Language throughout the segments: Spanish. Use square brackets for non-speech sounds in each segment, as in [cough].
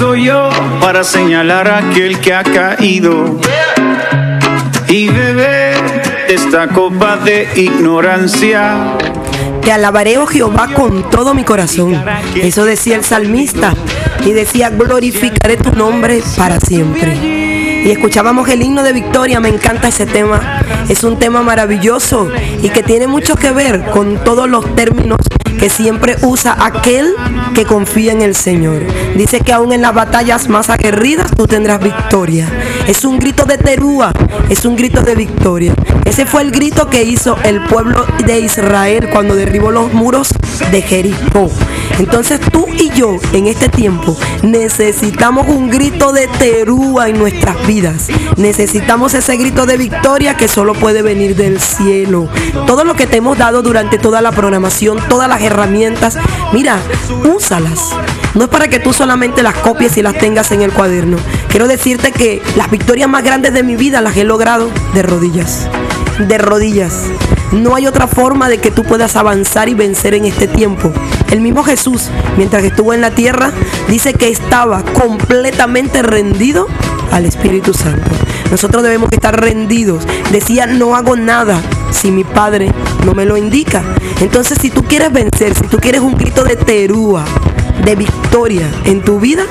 soy yo para señalar a aquel que ha caído y beber esta copa de ignorancia. Te alabaré, oh Jehová, con todo mi corazón. Eso decía el salmista. Y decía, glorificaré tu nombre para siempre. Y escuchábamos el himno de victoria, me encanta ese tema. Es un tema maravilloso y que tiene mucho que ver con todos los términos que siempre usa aquel que confía en el Señor. Dice que aún en las batallas más aguerridas tú tendrás victoria. Es un grito de terúa, es un grito de victoria. Ese fue el grito que hizo el pueblo de Israel cuando derribó los muros de Jericó. Entonces tú y yo en este tiempo necesitamos un grito de terúa en nuestras vidas. Necesitamos ese grito de victoria que solo puede venir del cielo. Todo lo que te hemos dado durante toda la programación, todas las herramientas, mira, úsalas. No es para que tú solamente las copies y las tengas en el cuaderno. Quiero decirte que las victorias más grandes de mi vida las he logrado de rodillas. De rodillas. No hay otra forma de que tú puedas avanzar y vencer en este tiempo. El mismo Jesús, mientras estuvo en la tierra, dice que estaba completamente rendido al Espíritu Santo. Nosotros debemos estar rendidos. Decía, no hago nada si mi Padre no me lo indica. Entonces, si tú quieres vencer, si tú quieres un grito de terúa, de victoria en tu vida,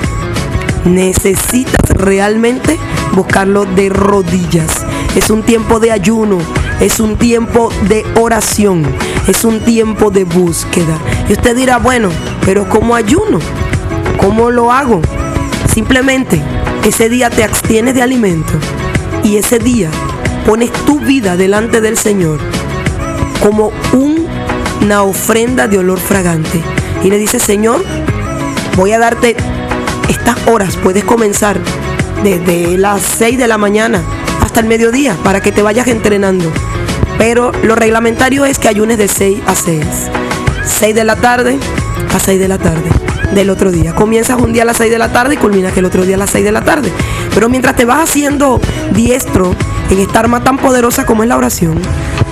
necesitas realmente buscarlo de rodillas. Es un tiempo de ayuno, es un tiempo de oración, es un tiempo de búsqueda. Y usted dirá, bueno, pero ¿cómo ayuno? ¿Cómo lo hago? Simplemente ese día te abstienes de alimento y ese día pones tu vida delante del Señor como una ofrenda de olor fragante. Y le dices, Señor, voy a darte estas horas, puedes comenzar desde las 6 de la mañana hasta el mediodía para que te vayas entrenando. Pero lo reglamentario es que ayunes de 6 a 6. 6 de la tarde a 6 de la tarde del otro día. Comienzas un día a las 6 de la tarde y culminas el otro día a las 6 de la tarde. Pero mientras te vas haciendo diestro en esta arma tan poderosa como es la oración,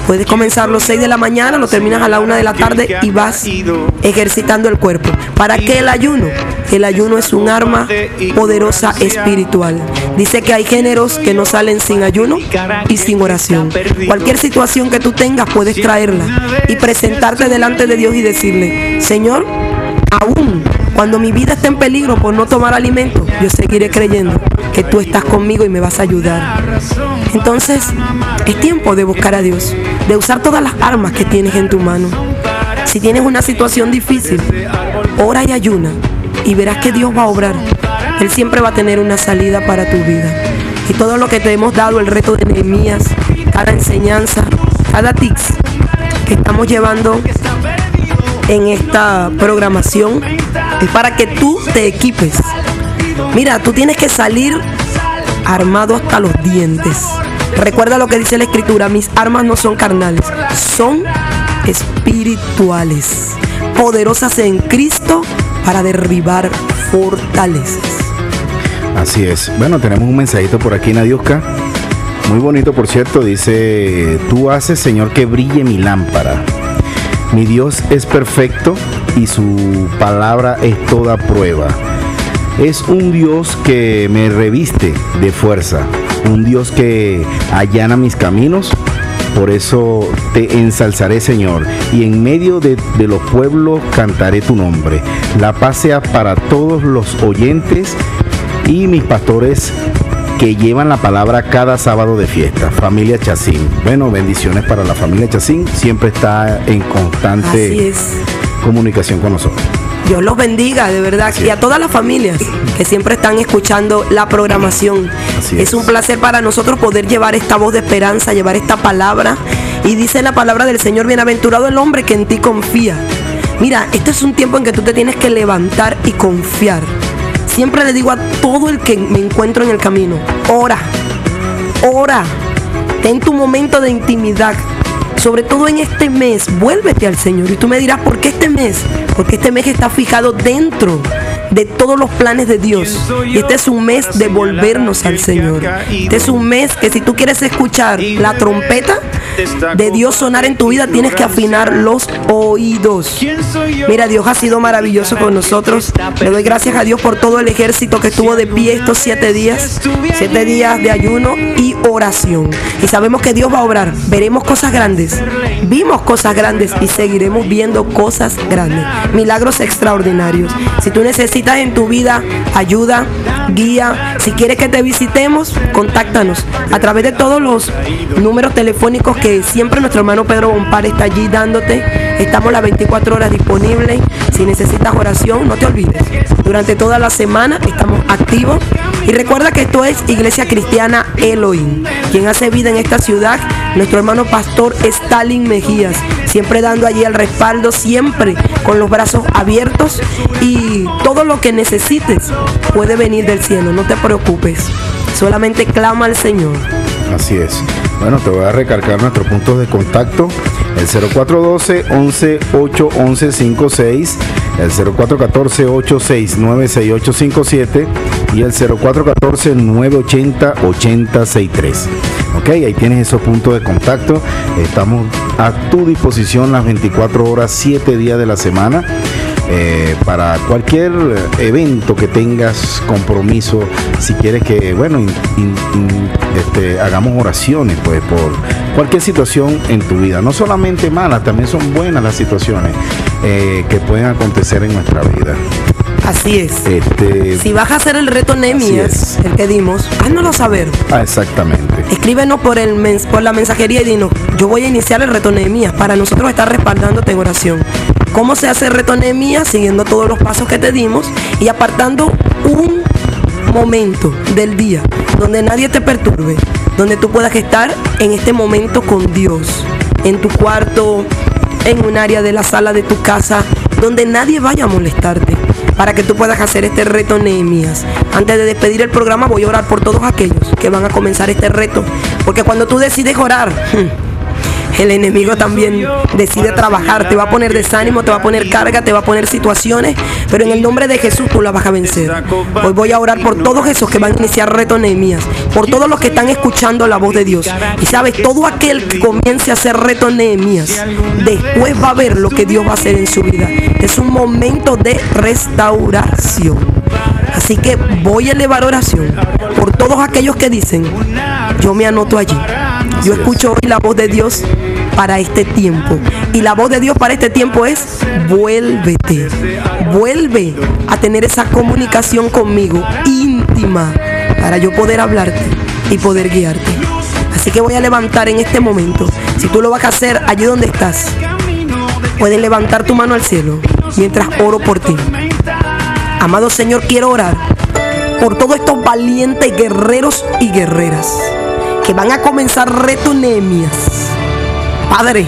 puedes comenzar los 6 de la mañana, lo terminas a la 1 de la tarde y vas ejercitando el cuerpo. ¿Para qué el ayuno? El ayuno es un arma poderosa espiritual. Dice que hay géneros que no salen sin ayuno y sin oración. Cualquier situación que tú tengas puedes traerla y presentarte delante de Dios y decirle, Señor, aún cuando mi vida esté en peligro por no tomar alimento, yo seguiré creyendo que tú estás conmigo y me vas a ayudar. Entonces, es tiempo de buscar a Dios, de usar todas las armas que tienes en tu mano. Si tienes una situación difícil, ora y ayuna y verás que Dios va a obrar. Él siempre va a tener una salida para tu vida. Y todo lo que te hemos dado, el reto de Nehemías, cada enseñanza, cada tips que estamos llevando en esta programación es para que tú te equipes. Mira, tú tienes que salir armado hasta los dientes. Recuerda lo que dice la escritura, mis armas no son carnales, son espirituales, poderosas en Cristo para derribar fortalezas. Así es. Bueno, tenemos un mensajito por aquí, Nadiuska. Muy bonito, por cierto. Dice, tú haces, Señor, que brille mi lámpara. Mi Dios es perfecto y su palabra es toda prueba. Es un Dios que me reviste de fuerza, un Dios que allana mis caminos. Por eso te ensalzaré, Señor, y en medio de, de los pueblos cantaré tu nombre. La paz sea para todos los oyentes y mis pastores que llevan la palabra cada sábado de fiesta. Familia Chacín. Bueno, bendiciones para la familia Chacín. Siempre está en constante comunicación con nosotros. Dios los bendiga, de verdad, y a todas las familias que siempre están escuchando la programación. Es. es un placer para nosotros poder llevar esta voz de esperanza, llevar esta palabra. Y dice la palabra del Señor, bienaventurado el hombre que en ti confía. Mira, este es un tiempo en que tú te tienes que levantar y confiar. Siempre le digo a todo el que me encuentro en el camino, ora, ora, ten tu momento de intimidad. Sobre todo en este mes, vuélvete al Señor. Y tú me dirás, ¿por qué este mes? Porque este mes está fijado dentro de todos los planes de Dios. Y este es un mes de volvernos al Señor. Este es un mes que si tú quieres escuchar la trompeta, de Dios sonar en tu vida, tienes que afinar los oídos. Mira, Dios ha sido maravilloso con nosotros. Le doy gracias a Dios por todo el ejército que estuvo de pie estos siete días, siete días de ayuno y oración. Y sabemos que Dios va a obrar. Veremos cosas grandes. Vimos cosas grandes y seguiremos viendo cosas grandes. Milagros extraordinarios. Si tú necesitas en tu vida ayuda, guía, si quieres que te visitemos, contáctanos a través de todos los números telefónicos que siempre nuestro hermano Pedro Bompar está allí dándote. Estamos las 24 horas disponibles. Si necesitas oración, no te olvides. Durante toda la semana estamos activos. Y recuerda que esto es Iglesia Cristiana Elohim. Quien hace vida en esta ciudad, nuestro hermano pastor Stalin Mejías. Siempre dando allí el respaldo, siempre con los brazos abiertos. Y todo lo que necesites puede venir del cielo. No te preocupes. Solamente clama al Señor. Así es. Bueno, te voy a recargar nuestros puntos de contacto. El 0412 11 8 11 56, el 0414 869 6857 y el 0414 980 8063. Ok, ahí tienes esos puntos de contacto. Estamos a tu disposición las 24 horas, 7 días de la semana. Eh, para cualquier evento que tengas, compromiso, si quieres que, bueno, este, hagamos oraciones, pues, por cualquier situación en tu vida. No solamente malas, también son buenas las situaciones eh, que pueden acontecer en nuestra vida. Así es. Este, si vas a hacer el reto Nemias, el que dimos, háznoslo saber. Ah, exactamente. Escríbenos por, el por la mensajería y dinos, yo voy a iniciar el reto Nehemías para nosotros estar respaldándote en oración. ¿Cómo se hace el reto Nehemías? Siguiendo todos los pasos que te dimos y apartando un momento del día donde nadie te perturbe, donde tú puedas estar en este momento con Dios, en tu cuarto, en un área de la sala de tu casa, donde nadie vaya a molestarte, para que tú puedas hacer este reto Nehemías. Antes de despedir el programa voy a orar por todos aquellos que van a comenzar este reto, porque cuando tú decides orar, [laughs] el enemigo también decide trabajar, te va a poner desánimo, te va a poner carga, te va a poner situaciones, pero en el nombre de Jesús tú la vas a vencer. Hoy voy a orar por todos esos que van a iniciar reto Nehemías, por todos los que están escuchando la voz de Dios. Y sabes, todo aquel que comience a hacer reto Nehemías, después va a ver lo que Dios va a hacer en su vida. Es un momento de restauración. Así que voy a elevar oración por todos aquellos que dicen, yo me anoto allí. Yo escucho hoy la voz de Dios para este tiempo. Y la voz de Dios para este tiempo es, vuélvete. Vuelve a tener esa comunicación conmigo íntima para yo poder hablarte y poder guiarte. Así que voy a levantar en este momento. Si tú lo vas a hacer allí donde estás, puedes levantar tu mano al cielo mientras oro por ti. Amado Señor, quiero orar por todos estos valientes guerreros y guerreras que van a comenzar reto Nehemías. Padre,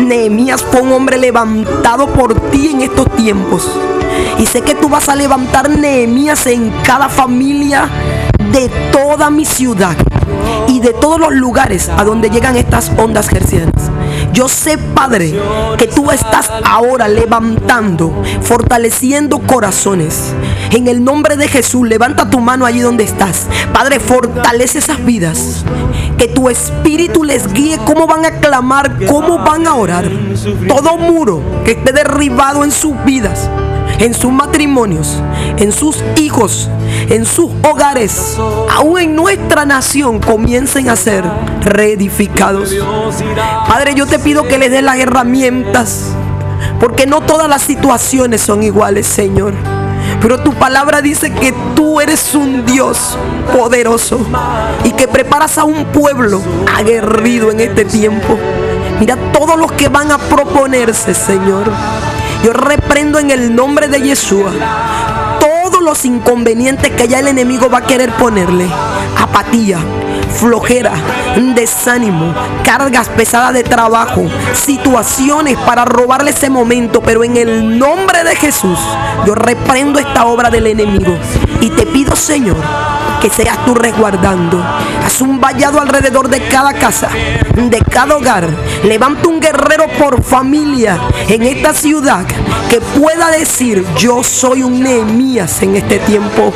Nehemías fue un hombre levantado por ti en estos tiempos. Y sé que tú vas a levantar Nehemías en cada familia de toda mi ciudad y de todos los lugares a donde llegan estas ondas gercianas. Yo sé, Padre, que tú estás ahora levantando, fortaleciendo corazones. En el nombre de Jesús, levanta tu mano allí donde estás. Padre, fortalece esas vidas. Que tu espíritu les guíe cómo van a clamar, cómo van a orar. Todo muro que esté derribado en sus vidas en sus matrimonios, en sus hijos, en sus hogares, aún en nuestra nación, comiencen a ser reedificados. Padre, yo te pido que les des las herramientas, porque no todas las situaciones son iguales, Señor. Pero tu palabra dice que tú eres un Dios poderoso y que preparas a un pueblo aguerrido en este tiempo. Mira todos los que van a proponerse, Señor. Yo reprendo en el nombre de Yeshua todos los inconvenientes que ya el enemigo va a querer ponerle. Apatía, flojera, desánimo, cargas pesadas de trabajo, situaciones para robarle ese momento. Pero en el nombre de Jesús, yo reprendo esta obra del enemigo. Y te pido, Señor, que seas tú resguardando. Haz un vallado alrededor de cada casa, de cada hogar. Levanta un guerrero por familia en esta ciudad que pueda decir, yo soy un Nehemías en este tiempo.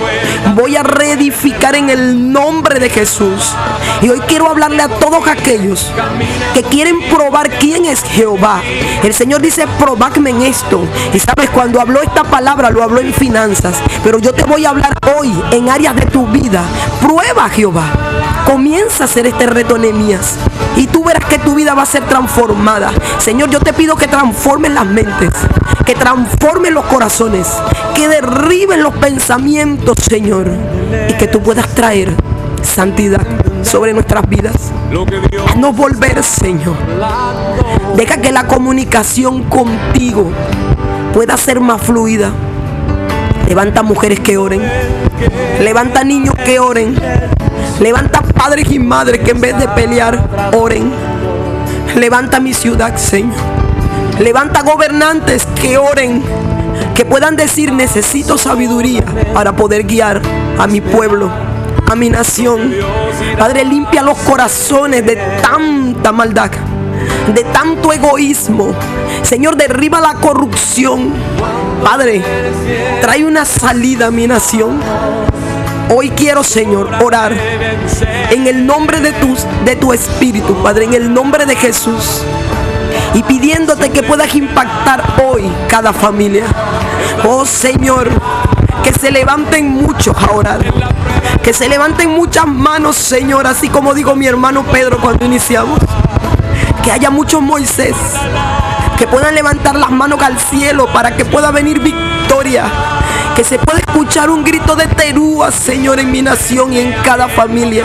Voy a reedificar en el nombre de Jesús. Y hoy quiero hablarle a todos aquellos que quieren probar quién es Jehová. El Señor dice, probadme en esto. Y sabes, cuando habló esta palabra, lo habló en finanzas. Pero yo te voy a hablar hoy en áreas de tu vida. Prueba Jehová. Comienza a hacer este reto Nehemías. Y tú verás que tu vida va a ser transformada. Señor, yo te pido que transformes las mentes, que transformes los corazones, que derriben los pensamientos, Señor. Y que tú puedas traer santidad sobre nuestras vidas. No volver, Señor. Deja que la comunicación contigo pueda ser más fluida. Levanta mujeres que oren. Levanta niños que oren. Levanta padres y madres que en vez de pelear, oren. Levanta mi ciudad, Señor. Levanta gobernantes que oren. Que puedan decir, necesito sabiduría para poder guiar a mi pueblo, a mi nación. Padre, limpia los corazones de tanta maldad, de tanto egoísmo. Señor, derriba la corrupción. Padre, trae una salida a mi nación. Hoy quiero, Señor, orar en el nombre de tu, de tu Espíritu, Padre, en el nombre de Jesús. Y pidiéndote que puedas impactar hoy cada familia. Oh Señor, que se levanten muchos a orar. Que se levanten muchas manos, Señor, así como digo mi hermano Pedro cuando iniciamos. Que haya muchos Moisés. Que puedan levantar las manos al cielo para que pueda venir victoria que se pueda escuchar un grito de terúa, Señor, en mi nación y en cada familia.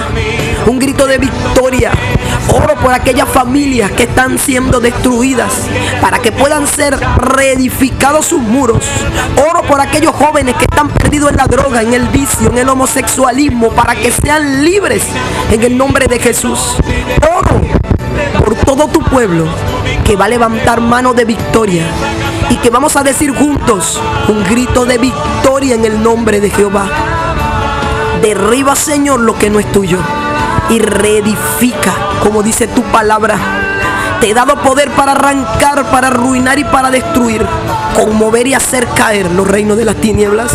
Un grito de victoria. Oro por aquellas familias que están siendo destruidas para que puedan ser reedificados sus muros. Oro por aquellos jóvenes que están perdidos en la droga, en el vicio, en el homosexualismo, para que sean libres en el nombre de Jesús. Oro todo tu pueblo que va a levantar mano de victoria y que vamos a decir juntos un grito de victoria en el nombre de Jehová. Derriba, Señor, lo que no es tuyo y reedifica, como dice tu palabra. Te he dado poder para arrancar, para arruinar y para destruir, conmover y hacer caer los reinos de las tinieblas.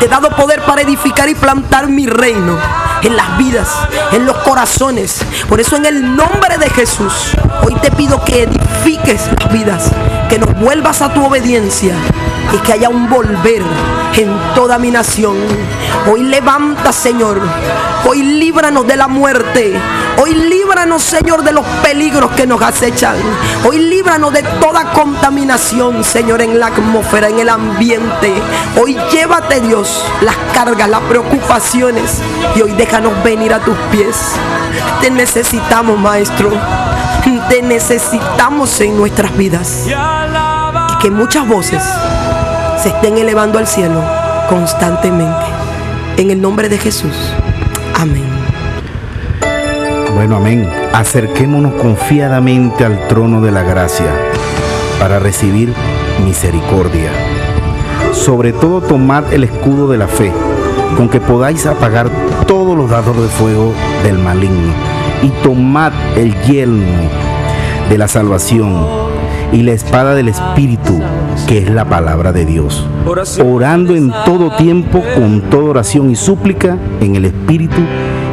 Te he dado poder para edificar y plantar mi reino en las vidas, en los corazones. Por eso en el nombre de Jesús, hoy te pido que edifiques las vidas, que nos vuelvas a tu obediencia y que haya un volver en toda mi nación. Hoy levanta, Señor. Hoy líbranos de la muerte. Hoy líbranos, Señor, de los peligros que nos acechan. Hoy líbranos de toda contaminación, Señor, en la atmósfera, en el ambiente. Hoy llévate, Dios, las cargas, las preocupaciones. Y hoy déjanos venir a tus pies. Te necesitamos, Maestro. Te necesitamos en nuestras vidas. Y que muchas voces se estén elevando al cielo constantemente. En el nombre de Jesús. Amén. Bueno, amén. Acerquémonos confiadamente al trono de la gracia para recibir misericordia. Sobre todo tomad el escudo de la fe, con que podáis apagar todos los dados de fuego del maligno. Y tomad el yelmo de la salvación y la espada del Espíritu, que es la palabra de Dios. Orando en todo tiempo con toda oración y súplica en el Espíritu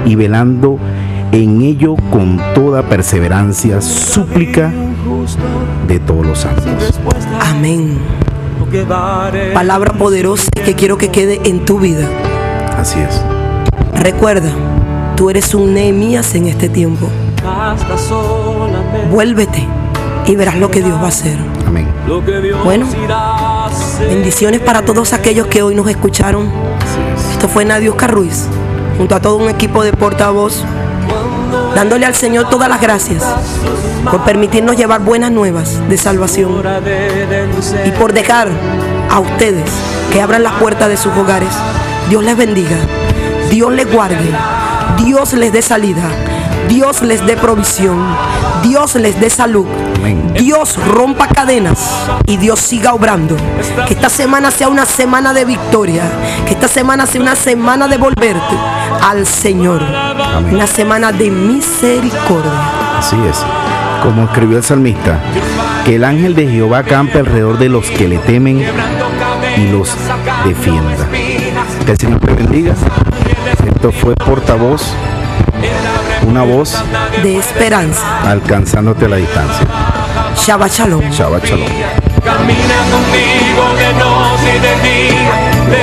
y velando en ello con toda perseverancia, súplica de todos los santos. Amén. Palabra poderosa que quiero que quede en tu vida. Así es. Recuerda, tú eres un Nehemías en este tiempo. Vuélvete y verás lo que Dios va a hacer. Amén. Bueno, bendiciones para todos aquellos que hoy nos escucharon. Esto fue Nadia Oscar Ruiz, junto a todo un equipo de portavoz, dándole al Señor todas las gracias por permitirnos llevar buenas nuevas de salvación y por dejar a ustedes que abran las puertas de sus hogares. Dios les bendiga, Dios les guarde, Dios les dé salida, Dios les dé provisión, Dios les dé salud. Dios rompa cadenas y Dios siga obrando. Que esta semana sea una semana de victoria. Que esta semana sea una semana de volverte al Señor. Una semana de misericordia. Así es. Como escribió el salmista, que el ángel de Jehová campe alrededor de los que le temen y los defienda. Que el Señor te bendiga. Esto fue portavoz una voz de esperanza alcanzándote a la distancia. Shabbat Shalom. Shabbat Shalom. Camina.